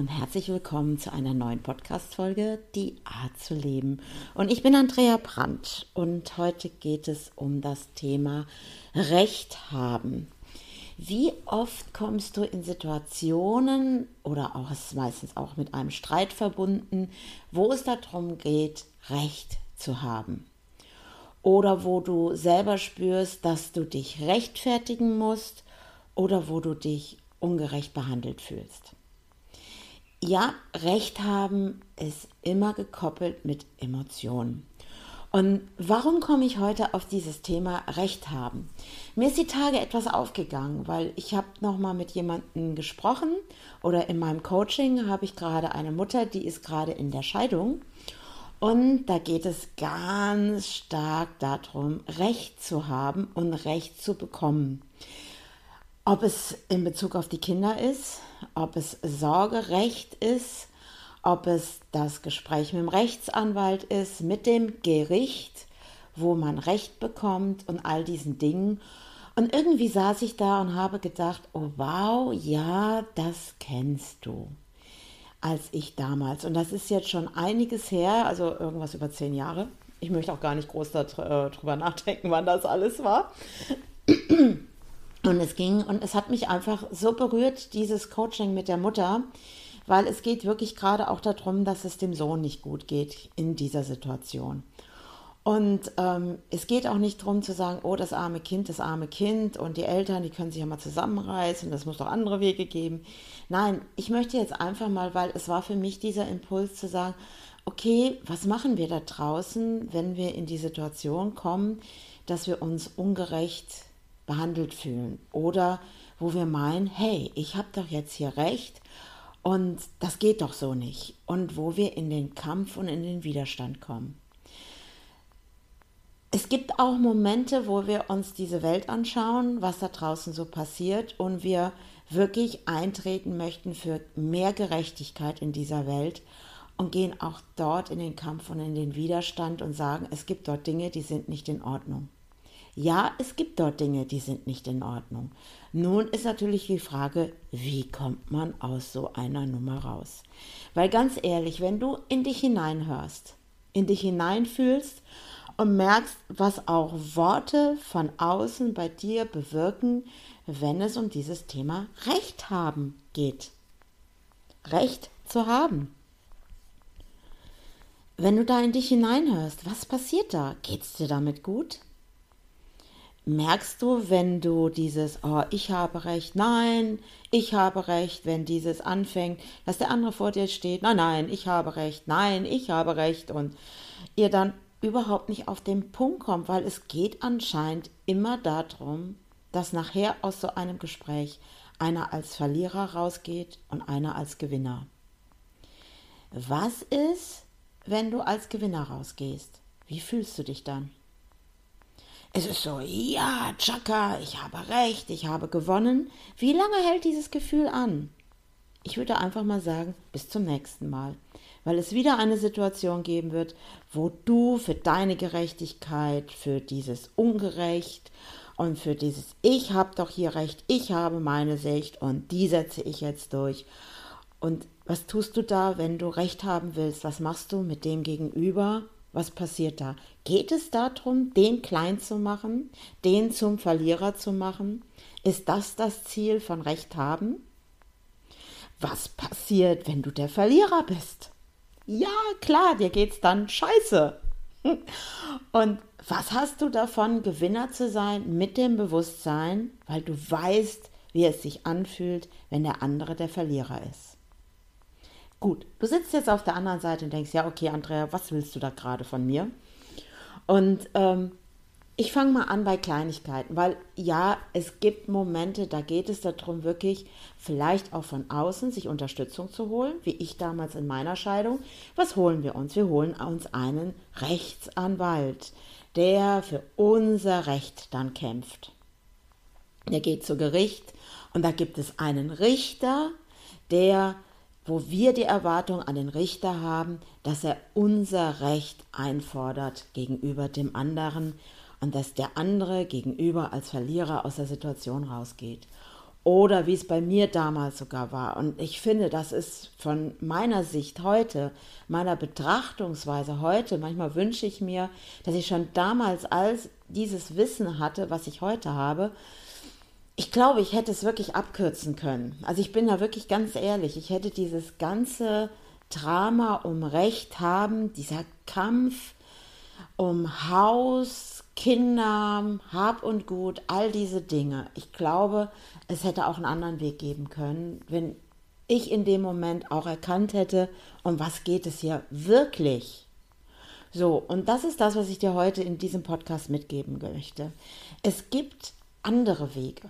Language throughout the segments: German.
und herzlich willkommen zu einer neuen Podcast-Folge, Die Art zu leben. Und ich bin Andrea Brandt und heute geht es um das Thema Recht haben. Wie oft kommst du in Situationen oder auch ist meistens auch mit einem Streit verbunden, wo es darum geht, Recht zu haben? Oder wo du selber spürst, dass du dich rechtfertigen musst oder wo du dich ungerecht behandelt fühlst. Ja, Recht haben ist immer gekoppelt mit Emotionen. Und warum komme ich heute auf dieses Thema Recht haben? Mir ist die Tage etwas aufgegangen, weil ich habe noch mal mit jemandem gesprochen oder in meinem Coaching habe ich gerade eine Mutter, die ist gerade in der Scheidung und da geht es ganz stark darum, Recht zu haben und Recht zu bekommen. Ob es in Bezug auf die Kinder ist, ob es Sorgerecht ist, ob es das Gespräch mit dem Rechtsanwalt ist, mit dem Gericht, wo man Recht bekommt und all diesen Dingen. Und irgendwie saß ich da und habe gedacht, oh wow, ja, das kennst du. Als ich damals, und das ist jetzt schon einiges her, also irgendwas über zehn Jahre. Ich möchte auch gar nicht groß darüber nachdenken, wann das alles war. Und es ging und es hat mich einfach so berührt, dieses Coaching mit der Mutter, weil es geht wirklich gerade auch darum, dass es dem Sohn nicht gut geht in dieser Situation. Und ähm, es geht auch nicht darum zu sagen, oh, das arme Kind, das arme Kind und die Eltern, die können sich ja mal zusammenreißen, das muss doch andere Wege geben. Nein, ich möchte jetzt einfach mal, weil es war für mich dieser Impuls zu sagen, okay, was machen wir da draußen, wenn wir in die Situation kommen, dass wir uns ungerecht behandelt fühlen oder wo wir meinen, hey, ich habe doch jetzt hier recht und das geht doch so nicht und wo wir in den Kampf und in den Widerstand kommen. Es gibt auch Momente, wo wir uns diese Welt anschauen, was da draußen so passiert und wir wirklich eintreten möchten für mehr Gerechtigkeit in dieser Welt und gehen auch dort in den Kampf und in den Widerstand und sagen, es gibt dort Dinge, die sind nicht in Ordnung. Ja, es gibt dort Dinge, die sind nicht in Ordnung. Nun ist natürlich die Frage, wie kommt man aus so einer Nummer raus? Weil ganz ehrlich, wenn du in dich hineinhörst, in dich hineinfühlst und merkst, was auch Worte von außen bei dir bewirken, wenn es um dieses Thema Recht haben geht. Recht zu haben. Wenn du da in dich hineinhörst, was passiert da? Geht's dir damit gut? Merkst du, wenn du dieses, oh, ich habe recht, nein, ich habe recht, wenn dieses anfängt, dass der andere vor dir steht, nein, nein, ich habe recht, nein, ich habe recht und ihr dann überhaupt nicht auf den Punkt kommt, weil es geht anscheinend immer darum, dass nachher aus so einem Gespräch einer als Verlierer rausgeht und einer als Gewinner. Was ist, wenn du als Gewinner rausgehst? Wie fühlst du dich dann? Es ist so, ja, Chaka, ich habe recht, ich habe gewonnen. Wie lange hält dieses Gefühl an? Ich würde einfach mal sagen, bis zum nächsten Mal, weil es wieder eine Situation geben wird, wo du für deine Gerechtigkeit, für dieses Ungerecht und für dieses Ich habe doch hier recht, ich habe meine Sicht und die setze ich jetzt durch. Und was tust du da, wenn du Recht haben willst? Was machst du mit dem Gegenüber? Was passiert da? Geht es darum, den klein zu machen, den zum Verlierer zu machen? Ist das das Ziel von Recht haben? Was passiert, wenn du der Verlierer bist? Ja, klar, dir geht's dann scheiße. Und was hast du davon, Gewinner zu sein mit dem Bewusstsein, weil du weißt, wie es sich anfühlt, wenn der andere der Verlierer ist? Gut, du sitzt jetzt auf der anderen Seite und denkst, ja, okay, Andrea, was willst du da gerade von mir? Und ähm, ich fange mal an bei Kleinigkeiten, weil ja, es gibt Momente, da geht es darum, wirklich vielleicht auch von außen sich Unterstützung zu holen, wie ich damals in meiner Scheidung. Was holen wir uns? Wir holen uns einen Rechtsanwalt, der für unser Recht dann kämpft. Der geht zu Gericht und da gibt es einen Richter, der wo wir die Erwartung an den Richter haben, dass er unser Recht einfordert gegenüber dem anderen und dass der andere gegenüber als Verlierer aus der Situation rausgeht. oder wie es bei mir damals sogar war. Und ich finde, das ist von meiner Sicht heute, meiner Betrachtungsweise heute, manchmal wünsche ich mir, dass ich schon damals als dieses Wissen hatte, was ich heute habe, ich glaube, ich hätte es wirklich abkürzen können. Also ich bin da wirklich ganz ehrlich, ich hätte dieses ganze Drama um Recht haben, dieser Kampf um Haus, Kinder, Hab und Gut, all diese Dinge. Ich glaube, es hätte auch einen anderen Weg geben können, wenn ich in dem Moment auch erkannt hätte, um was geht es hier wirklich. So, und das ist das, was ich dir heute in diesem Podcast mitgeben möchte. Es gibt andere Wege.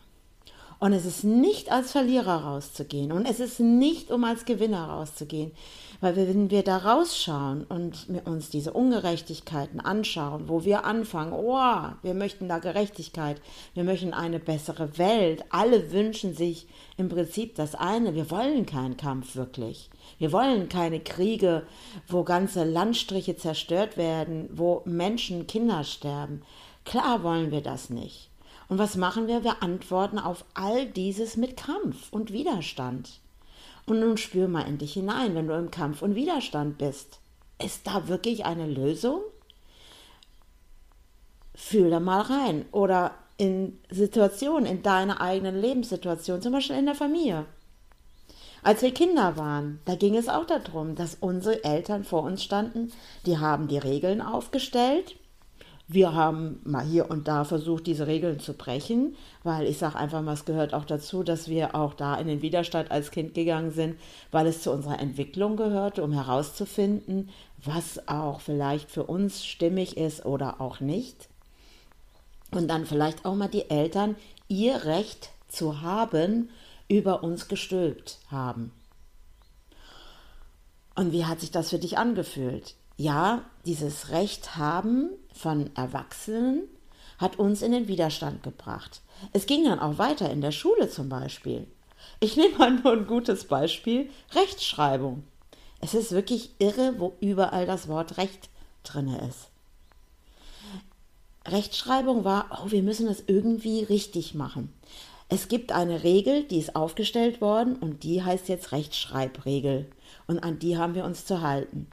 Und es ist nicht als Verlierer rauszugehen und es ist nicht, um als Gewinner rauszugehen. Weil wenn wir da rausschauen und uns diese Ungerechtigkeiten anschauen, wo wir anfangen, oh, wir möchten da Gerechtigkeit, wir möchten eine bessere Welt, alle wünschen sich im Prinzip das eine, wir wollen keinen Kampf wirklich. Wir wollen keine Kriege, wo ganze Landstriche zerstört werden, wo Menschen, Kinder sterben. Klar wollen wir das nicht. Und was machen wir? Wir antworten auf all dieses mit Kampf und Widerstand. Und nun spür mal in dich hinein, wenn du im Kampf und Widerstand bist. Ist da wirklich eine Lösung? Fühl da mal rein. Oder in Situationen, in deiner eigenen Lebenssituation, zum Beispiel in der Familie. Als wir Kinder waren, da ging es auch darum, dass unsere Eltern vor uns standen, die haben die Regeln aufgestellt wir haben mal hier und da versucht, diese Regeln zu brechen, weil ich sage einfach mal, es gehört auch dazu, dass wir auch da in den Widerstand als Kind gegangen sind, weil es zu unserer Entwicklung gehörte, um herauszufinden, was auch vielleicht für uns stimmig ist oder auch nicht. Und dann vielleicht auch mal die Eltern ihr Recht zu haben über uns gestülpt haben. Und wie hat sich das für dich angefühlt? Ja, dieses Recht haben von Erwachsenen hat uns in den Widerstand gebracht. Es ging dann auch weiter in der Schule zum Beispiel. Ich nehme mal nur ein gutes Beispiel, Rechtschreibung. Es ist wirklich irre, wo überall das Wort Recht drin ist. Rechtschreibung war, oh, wir müssen das irgendwie richtig machen. Es gibt eine Regel, die ist aufgestellt worden und die heißt jetzt Rechtschreibregel. Und an die haben wir uns zu halten.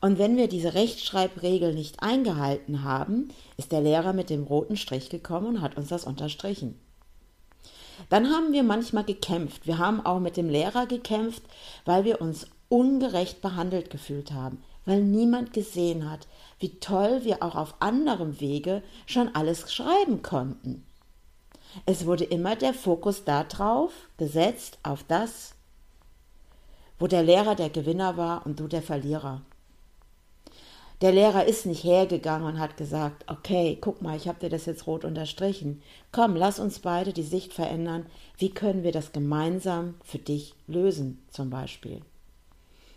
Und wenn wir diese Rechtschreibregel nicht eingehalten haben, ist der Lehrer mit dem roten Strich gekommen und hat uns das unterstrichen. Dann haben wir manchmal gekämpft. Wir haben auch mit dem Lehrer gekämpft, weil wir uns ungerecht behandelt gefühlt haben, weil niemand gesehen hat, wie toll wir auch auf anderem Wege schon alles schreiben konnten. Es wurde immer der Fokus darauf gesetzt, auf das, wo der Lehrer der Gewinner war und du der Verlierer. Der Lehrer ist nicht hergegangen und hat gesagt, okay, guck mal, ich habe dir das jetzt rot unterstrichen. Komm, lass uns beide die Sicht verändern. Wie können wir das gemeinsam für dich lösen, zum Beispiel?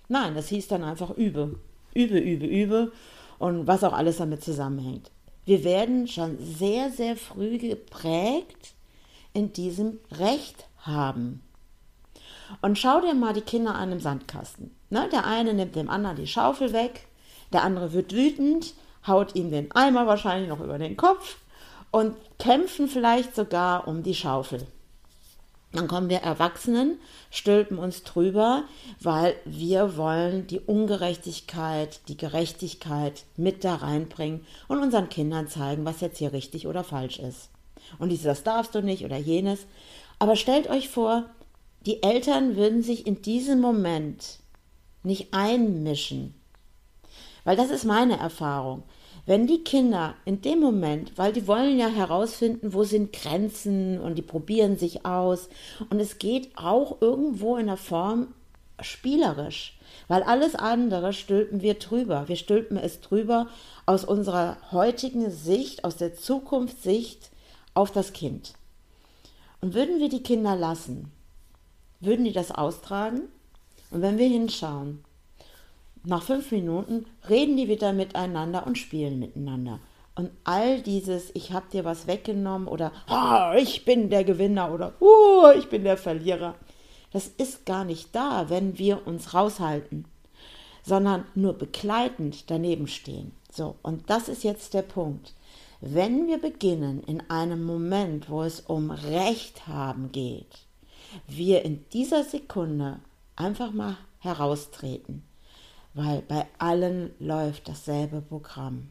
Nein, das hieß dann einfach übe, übe, übe, übe und was auch alles damit zusammenhängt. Wir werden schon sehr, sehr früh geprägt in diesem Recht haben. Und schau dir mal die Kinder an im Sandkasten. Ne, der eine nimmt dem anderen die Schaufel weg, der andere wird wütend, haut ihm den Eimer wahrscheinlich noch über den Kopf und kämpfen vielleicht sogar um die Schaufel. Dann kommen wir Erwachsenen, stülpen uns drüber, weil wir wollen die Ungerechtigkeit, die Gerechtigkeit mit da reinbringen und unseren Kindern zeigen, was jetzt hier richtig oder falsch ist. Und dieses, das darfst du nicht oder jenes. Aber stellt euch vor, die Eltern würden sich in diesem Moment nicht einmischen, weil das ist meine Erfahrung. Wenn die Kinder in dem Moment, weil die wollen ja herausfinden, wo sind Grenzen und die probieren sich aus und es geht auch irgendwo in der Form spielerisch, weil alles andere stülpen wir drüber. Wir stülpen es drüber aus unserer heutigen Sicht, aus der Zukunftssicht auf das Kind. Und würden wir die Kinder lassen, würden die das austragen? Und wenn wir hinschauen, nach fünf Minuten reden die wieder miteinander und spielen miteinander. Und all dieses, ich habe dir was weggenommen oder oh, ich bin der Gewinner oder oh, ich bin der Verlierer, das ist gar nicht da, wenn wir uns raushalten, sondern nur begleitend daneben stehen. So, und das ist jetzt der Punkt. Wenn wir beginnen in einem Moment, wo es um Recht haben geht, wir in dieser Sekunde einfach mal heraustreten, weil bei allen läuft dasselbe Programm.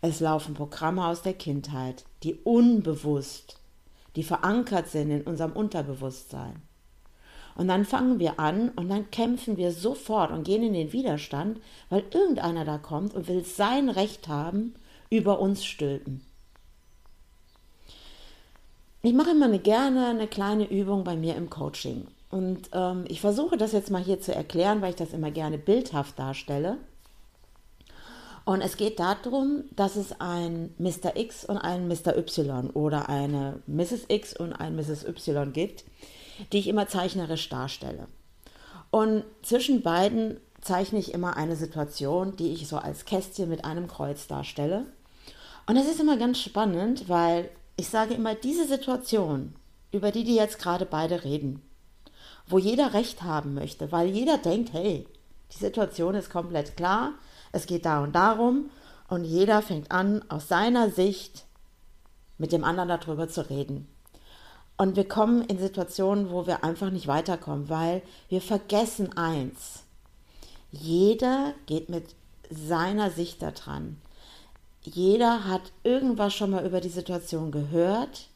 Es laufen Programme aus der Kindheit, die unbewusst, die verankert sind in unserem Unterbewusstsein. Und dann fangen wir an und dann kämpfen wir sofort und gehen in den Widerstand, weil irgendeiner da kommt und will sein Recht haben, über uns stülpen. Ich mache immer eine, gerne eine kleine Übung bei mir im Coaching. Und ähm, ich versuche das jetzt mal hier zu erklären, weil ich das immer gerne bildhaft darstelle. Und es geht darum, dass es ein Mr. X und ein Mr. Y oder eine Mrs. X und ein Mrs. Y gibt, die ich immer zeichnerisch darstelle. Und zwischen beiden zeichne ich immer eine Situation, die ich so als Kästchen mit einem Kreuz darstelle. Und das ist immer ganz spannend, weil ich sage immer, diese Situation, über die die jetzt gerade beide reden, wo jeder Recht haben möchte, weil jeder denkt, hey, die Situation ist komplett klar, es geht da und darum und jeder fängt an, aus seiner Sicht mit dem anderen darüber zu reden. Und wir kommen in Situationen, wo wir einfach nicht weiterkommen, weil wir vergessen eins. Jeder geht mit seiner Sicht da dran. Jeder hat irgendwas schon mal über die Situation gehört,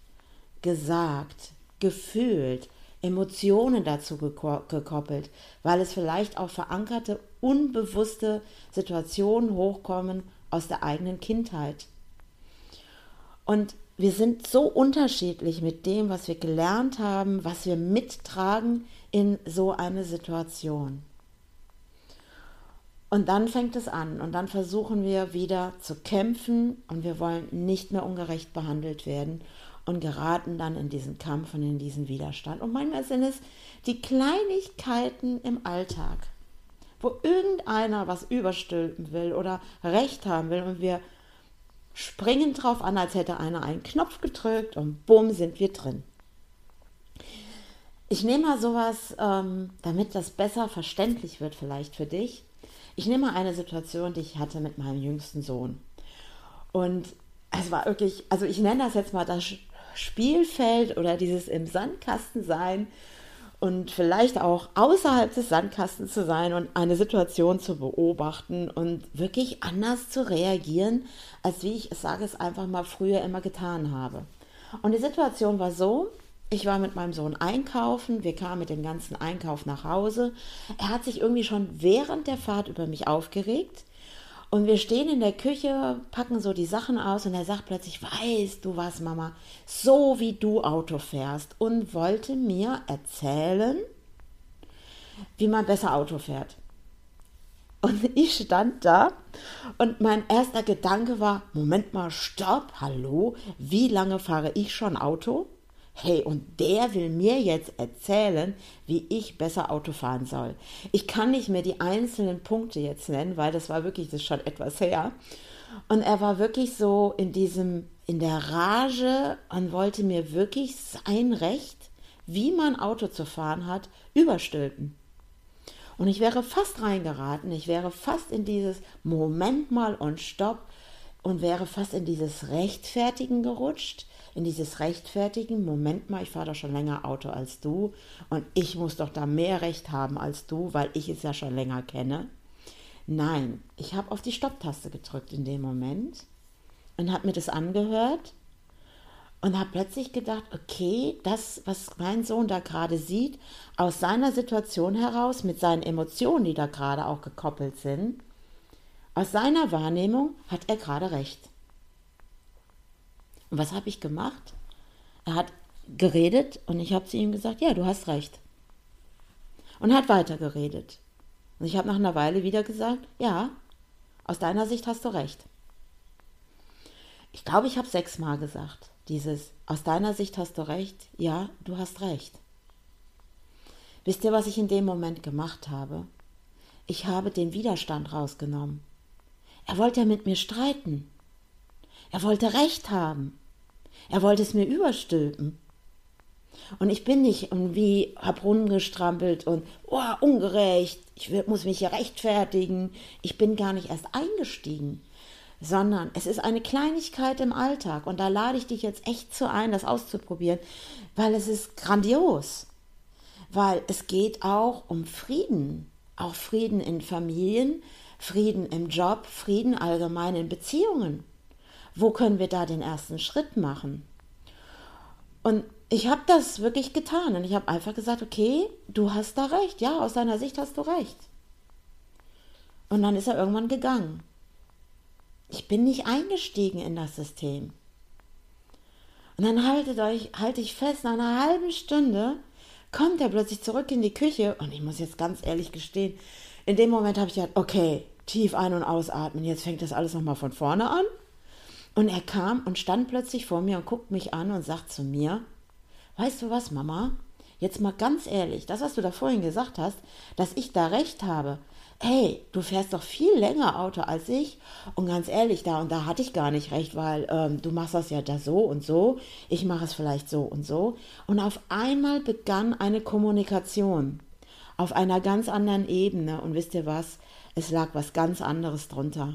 gesagt, gefühlt, Emotionen dazu gekoppelt, weil es vielleicht auch verankerte, unbewusste Situationen hochkommen aus der eigenen Kindheit. Und wir sind so unterschiedlich mit dem, was wir gelernt haben, was wir mittragen in so eine Situation. Und dann fängt es an und dann versuchen wir wieder zu kämpfen und wir wollen nicht mehr ungerecht behandelt werden und geraten dann in diesen Kampf und in diesen Widerstand. Und manchmal sind es die Kleinigkeiten im Alltag, wo irgendeiner was überstülpen will oder Recht haben will und wir springen drauf an, als hätte einer einen Knopf gedrückt und bumm sind wir drin. Ich nehme mal sowas, ähm, damit das besser verständlich wird vielleicht für dich. Ich nehme mal eine Situation, die ich hatte mit meinem jüngsten Sohn. Und es war wirklich, also ich nenne das jetzt mal das Spielfeld oder dieses im Sandkasten sein und vielleicht auch außerhalb des Sandkastens zu sein und eine Situation zu beobachten und wirklich anders zu reagieren, als wie ich es sage es einfach mal früher immer getan habe. Und die Situation war so, ich war mit meinem Sohn einkaufen, wir kamen mit dem ganzen Einkauf nach Hause. Er hat sich irgendwie schon während der Fahrt über mich aufgeregt und wir stehen in der Küche, packen so die Sachen aus und er sagt plötzlich, weißt du was, Mama, so wie du Auto fährst und wollte mir erzählen, wie man besser Auto fährt. Und ich stand da und mein erster Gedanke war, Moment mal, stopp, hallo, wie lange fahre ich schon Auto? Hey, und der will mir jetzt erzählen, wie ich besser Auto fahren soll. Ich kann nicht mehr die einzelnen Punkte jetzt nennen, weil das war wirklich, das schon etwas her. Und er war wirklich so in diesem, in der Rage und wollte mir wirklich sein Recht, wie man Auto zu fahren hat, überstülpen. Und ich wäre fast reingeraten, ich wäre fast in dieses Moment mal und Stopp und wäre fast in dieses Rechtfertigen gerutscht in dieses Rechtfertigen, Moment mal, ich fahre doch schon länger Auto als du und ich muss doch da mehr Recht haben als du, weil ich es ja schon länger kenne. Nein, ich habe auf die Stopptaste gedrückt in dem Moment und habe mir das angehört und habe plötzlich gedacht, okay, das, was mein Sohn da gerade sieht, aus seiner Situation heraus, mit seinen Emotionen, die da gerade auch gekoppelt sind, aus seiner Wahrnehmung hat er gerade recht. Und was habe ich gemacht? Er hat geredet und ich habe zu ihm gesagt, ja, du hast recht. Und er hat weiter geredet. Und ich habe nach einer Weile wieder gesagt, ja, aus deiner Sicht hast du recht. Ich glaube, ich habe sechsmal gesagt, dieses, aus deiner Sicht hast du recht, ja, du hast recht. Wisst ihr, was ich in dem Moment gemacht habe? Ich habe den Widerstand rausgenommen. Er wollte ja mit mir streiten. Er wollte Recht haben. Er wollte es mir überstülpen. Und ich bin nicht irgendwie, hab rumgestrampelt und, oh, ungerecht, ich muss mich hier rechtfertigen. Ich bin gar nicht erst eingestiegen, sondern es ist eine Kleinigkeit im Alltag. Und da lade ich dich jetzt echt zu ein, das auszuprobieren, weil es ist grandios. weil es geht auch um Frieden, auch Frieden in Familien, Frieden im Job, Frieden allgemein in Beziehungen. Wo können wir da den ersten Schritt machen? Und ich habe das wirklich getan und ich habe einfach gesagt, okay, du hast da recht, ja, aus deiner Sicht hast du recht. Und dann ist er irgendwann gegangen. Ich bin nicht eingestiegen in das System. Und dann haltet euch, halte ich fest, nach einer halben Stunde kommt er plötzlich zurück in die Küche und ich muss jetzt ganz ehrlich gestehen, in dem Moment habe ich gedacht, okay, tief ein- und ausatmen, jetzt fängt das alles nochmal von vorne an. Und er kam und stand plötzlich vor mir und guckt mich an und sagt zu mir, weißt du was, Mama? Jetzt mal ganz ehrlich, das, was du da vorhin gesagt hast, dass ich da recht habe, hey, du fährst doch viel länger Auto als ich. Und ganz ehrlich, da und da hatte ich gar nicht recht, weil ähm, du machst das ja da so und so, ich mache es vielleicht so und so. Und auf einmal begann eine Kommunikation auf einer ganz anderen Ebene. Und wisst ihr was? Es lag was ganz anderes drunter.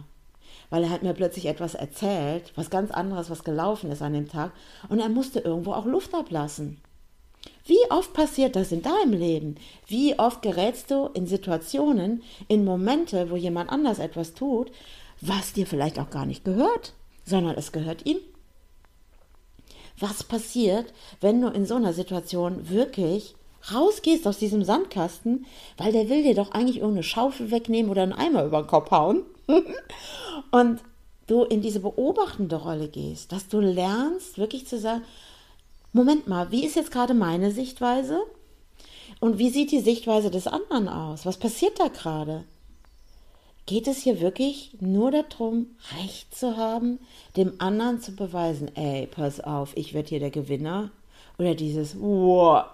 Weil er hat mir plötzlich etwas erzählt, was ganz anderes, was gelaufen ist an dem Tag. Und er musste irgendwo auch Luft ablassen. Wie oft passiert das in deinem Leben? Wie oft gerätst du in Situationen, in Momente, wo jemand anders etwas tut, was dir vielleicht auch gar nicht gehört, sondern es gehört ihm? Was passiert, wenn du in so einer Situation wirklich rausgehst aus diesem Sandkasten, weil der will dir doch eigentlich irgendeine Schaufel wegnehmen oder einen Eimer über den Kopf hauen und du in diese beobachtende Rolle gehst, dass du lernst, wirklich zu sagen, Moment mal, wie ist jetzt gerade meine Sichtweise? Und wie sieht die Sichtweise des anderen aus? Was passiert da gerade? Geht es hier wirklich nur darum, Recht zu haben, dem anderen zu beweisen, ey, pass auf, ich werde hier der Gewinner? Oder dieses, wow,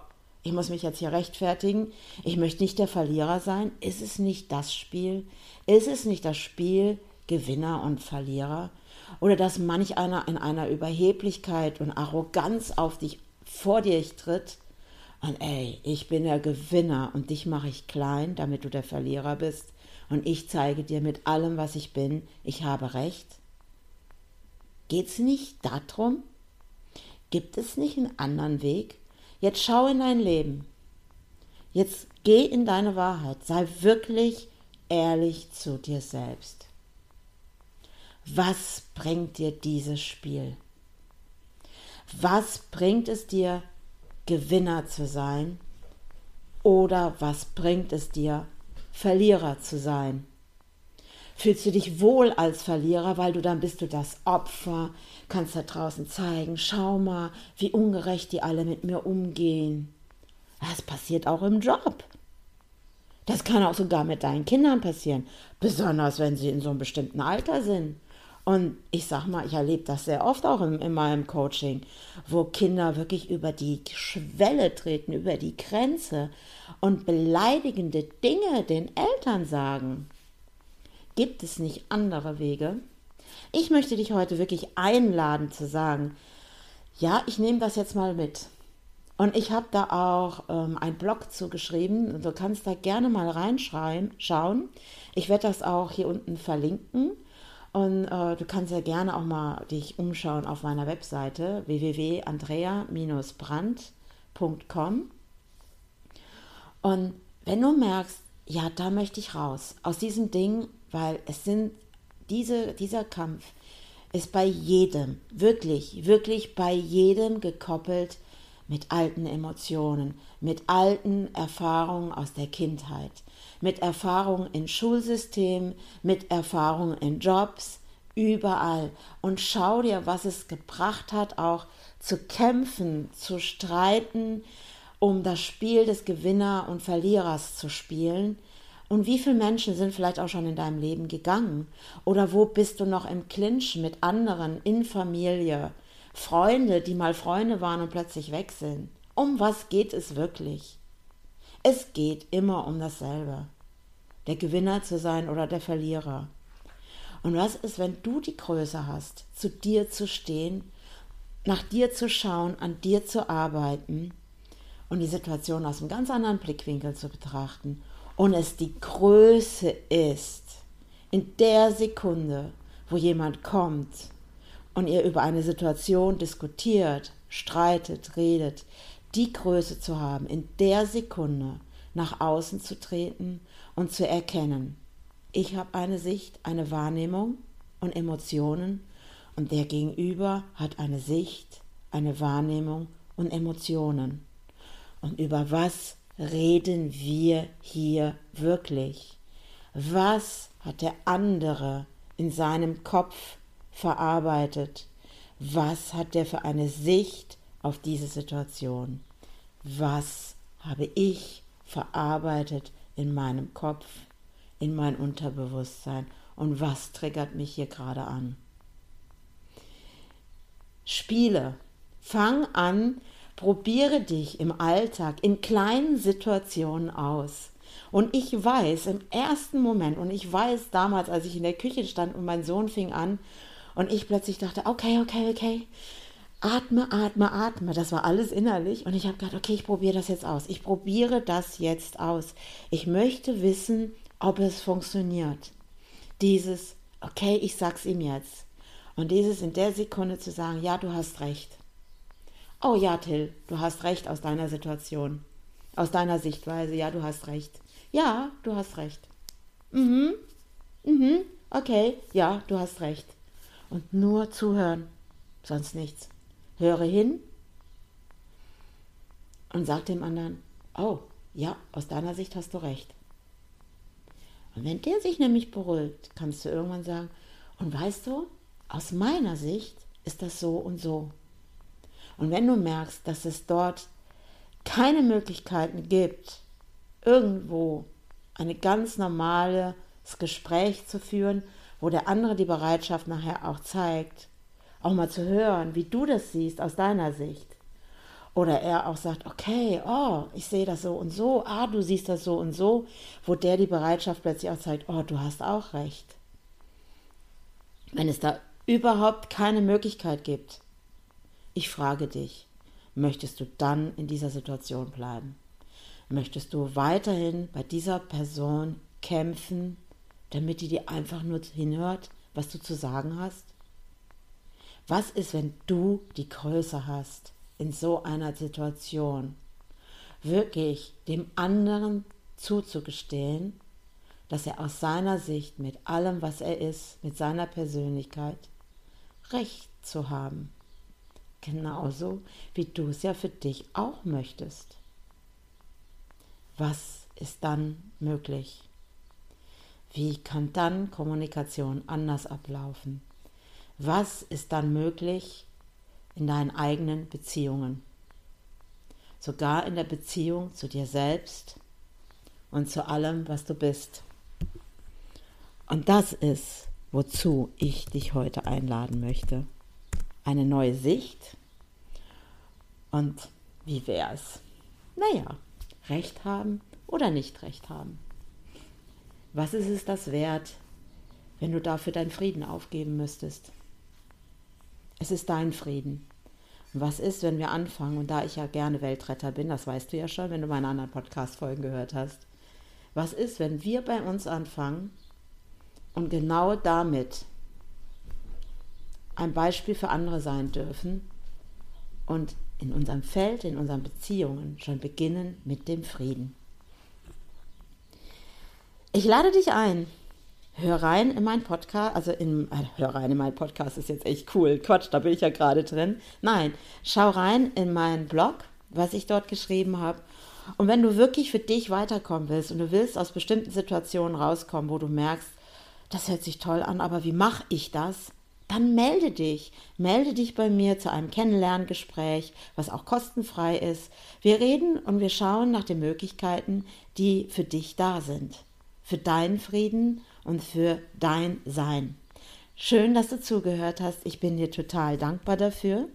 ich muss mich jetzt hier rechtfertigen, ich möchte nicht der Verlierer sein? Ist es nicht das Spiel? Ist es nicht das Spiel Gewinner und Verlierer? Oder dass manch einer in einer Überheblichkeit und Arroganz auf dich vor dir tritt und ey, ich bin der Gewinner und dich mache ich klein, damit du der Verlierer bist und ich zeige dir mit allem, was ich bin, ich habe recht? Geht's nicht darum? Gibt es nicht einen anderen Weg? Jetzt schau in dein Leben. Jetzt geh in deine Wahrheit. Sei wirklich ehrlich zu dir selbst. Was bringt dir dieses Spiel? Was bringt es dir, Gewinner zu sein? Oder was bringt es dir, Verlierer zu sein? Fühlst du dich wohl als Verlierer, weil du dann bist du das Opfer, kannst da draußen zeigen, schau mal, wie ungerecht die alle mit mir umgehen. Das passiert auch im Job. Das kann auch sogar mit deinen Kindern passieren, besonders wenn sie in so einem bestimmten Alter sind. Und ich sag mal, ich erlebe das sehr oft auch in, in, meinem Coaching, wo Kinder wirklich über die Schwelle treten, über die Grenze und beleidigende Dinge den Eltern sagen. Gibt es nicht andere Wege? Ich möchte dich heute wirklich einladen zu sagen, ja, ich nehme das jetzt mal mit. Und ich habe da auch ähm, einen Blog zugeschrieben. Du kannst da gerne mal reinschauen. Ich werde das auch hier unten verlinken. Und äh, du kannst ja gerne auch mal dich umschauen auf meiner Webseite www.andrea-brandt.com. Und wenn du merkst, ja, da möchte ich raus aus diesem Ding, weil es sind diese, dieser Kampf ist bei jedem, wirklich, wirklich bei jedem gekoppelt mit alten Emotionen, mit alten Erfahrungen aus der Kindheit mit Erfahrung in Schulsystem, mit Erfahrung in Jobs, überall. Und schau dir, was es gebracht hat, auch zu kämpfen, zu streiten, um das Spiel des Gewinner und Verlierers zu spielen. Und wie viele Menschen sind vielleicht auch schon in deinem Leben gegangen? Oder wo bist du noch im Clinch mit anderen in Familie? Freunde, die mal Freunde waren und plötzlich weg sind. Um was geht es wirklich? Es geht immer um dasselbe. Der Gewinner zu sein oder der Verlierer. Und was ist, wenn du die Größe hast, zu dir zu stehen, nach dir zu schauen, an dir zu arbeiten und die Situation aus einem ganz anderen Blickwinkel zu betrachten und es die Größe ist, in der Sekunde, wo jemand kommt und ihr über eine Situation diskutiert, streitet, redet, die Größe zu haben, in der Sekunde nach außen zu treten und zu erkennen, ich habe eine Sicht, eine Wahrnehmung und Emotionen und der Gegenüber hat eine Sicht, eine Wahrnehmung und Emotionen. Und über was reden wir hier wirklich? Was hat der andere in seinem Kopf verarbeitet? Was hat der für eine Sicht auf diese Situation? Was habe ich verarbeitet in meinem Kopf, in mein Unterbewusstsein? Und was triggert mich hier gerade an? Spiele. Fang an, probiere dich im Alltag in kleinen Situationen aus. Und ich weiß im ersten Moment, und ich weiß damals, als ich in der Küche stand und mein Sohn fing an, und ich plötzlich dachte, okay, okay, okay, atme, atme, atme. Das war alles innerlich. Und ich habe gedacht, okay, ich probiere das jetzt aus. Ich probiere das jetzt aus. Ich möchte wissen, ob es funktioniert. Dieses, okay, ich sag's ihm jetzt. Und dieses in der Sekunde zu sagen, ja, du hast recht. Oh ja, Till, du hast recht aus deiner Situation. Aus deiner Sichtweise, ja, du hast recht. Ja, du hast recht. Mhm. Mhm. Okay, ja, du hast recht. Und nur zuhören, sonst nichts. Höre hin und sag dem anderen, oh, ja, aus deiner Sicht hast du recht. Und wenn der sich nämlich beruhigt, kannst du irgendwann sagen, und weißt du, aus meiner Sicht ist das so und so. Und wenn du merkst, dass es dort keine Möglichkeiten gibt, irgendwo ein ganz normales Gespräch zu führen, wo der andere die Bereitschaft nachher auch zeigt, auch mal zu hören, wie du das siehst aus deiner Sicht. Oder er auch sagt, okay, oh, ich sehe das so und so, ah, du siehst das so und so, wo der die Bereitschaft plötzlich auch zeigt, oh, du hast auch recht. Wenn es da überhaupt keine Möglichkeit gibt, ich frage dich, möchtest du dann in dieser Situation bleiben? Möchtest du weiterhin bei dieser Person kämpfen, damit die dir einfach nur hinhört, was du zu sagen hast? Was ist, wenn du die Größe hast, in so einer Situation wirklich dem anderen zuzugestehen, dass er aus seiner Sicht mit allem, was er ist, mit seiner Persönlichkeit, Recht zu haben? Genauso wie du es ja für dich auch möchtest. Was ist dann möglich? Wie kann dann Kommunikation anders ablaufen? Was ist dann möglich in deinen eigenen Beziehungen? Sogar in der Beziehung zu dir selbst und zu allem, was du bist. Und das ist, wozu ich dich heute einladen möchte. Eine neue Sicht. Und wie wäre es? Naja, Recht haben oder nicht Recht haben. Was ist es das wert, wenn du dafür deinen Frieden aufgeben müsstest? Es ist dein Frieden. Was ist, wenn wir anfangen, und da ich ja gerne Weltretter bin, das weißt du ja schon, wenn du meine anderen Podcast-Folgen gehört hast, was ist, wenn wir bei uns anfangen und genau damit ein Beispiel für andere sein dürfen und in unserem Feld, in unseren Beziehungen schon beginnen mit dem Frieden. Ich lade dich ein. Hör rein in meinen Podcast, also in, äh, hör rein in meinen Podcast ist jetzt echt cool. Quatsch, da bin ich ja gerade drin. Nein, schau rein in meinen Blog, was ich dort geschrieben habe. Und wenn du wirklich für dich weiterkommen willst und du willst aus bestimmten Situationen rauskommen, wo du merkst, das hört sich toll an, aber wie mache ich das? Dann melde dich. Melde dich bei mir zu einem Kennenlerngespräch, was auch kostenfrei ist. Wir reden und wir schauen nach den Möglichkeiten, die für dich da sind für deinen Frieden und für dein Sein. Schön, dass du zugehört hast. Ich bin dir total dankbar dafür.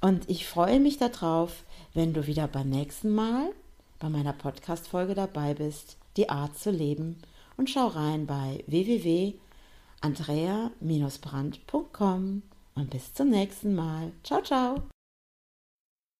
Und ich freue mich darauf, wenn du wieder beim nächsten Mal bei meiner Podcast-Folge dabei bist, die Art zu leben. Und schau rein bei www.andrea-brand.com. Und bis zum nächsten Mal. Ciao, ciao.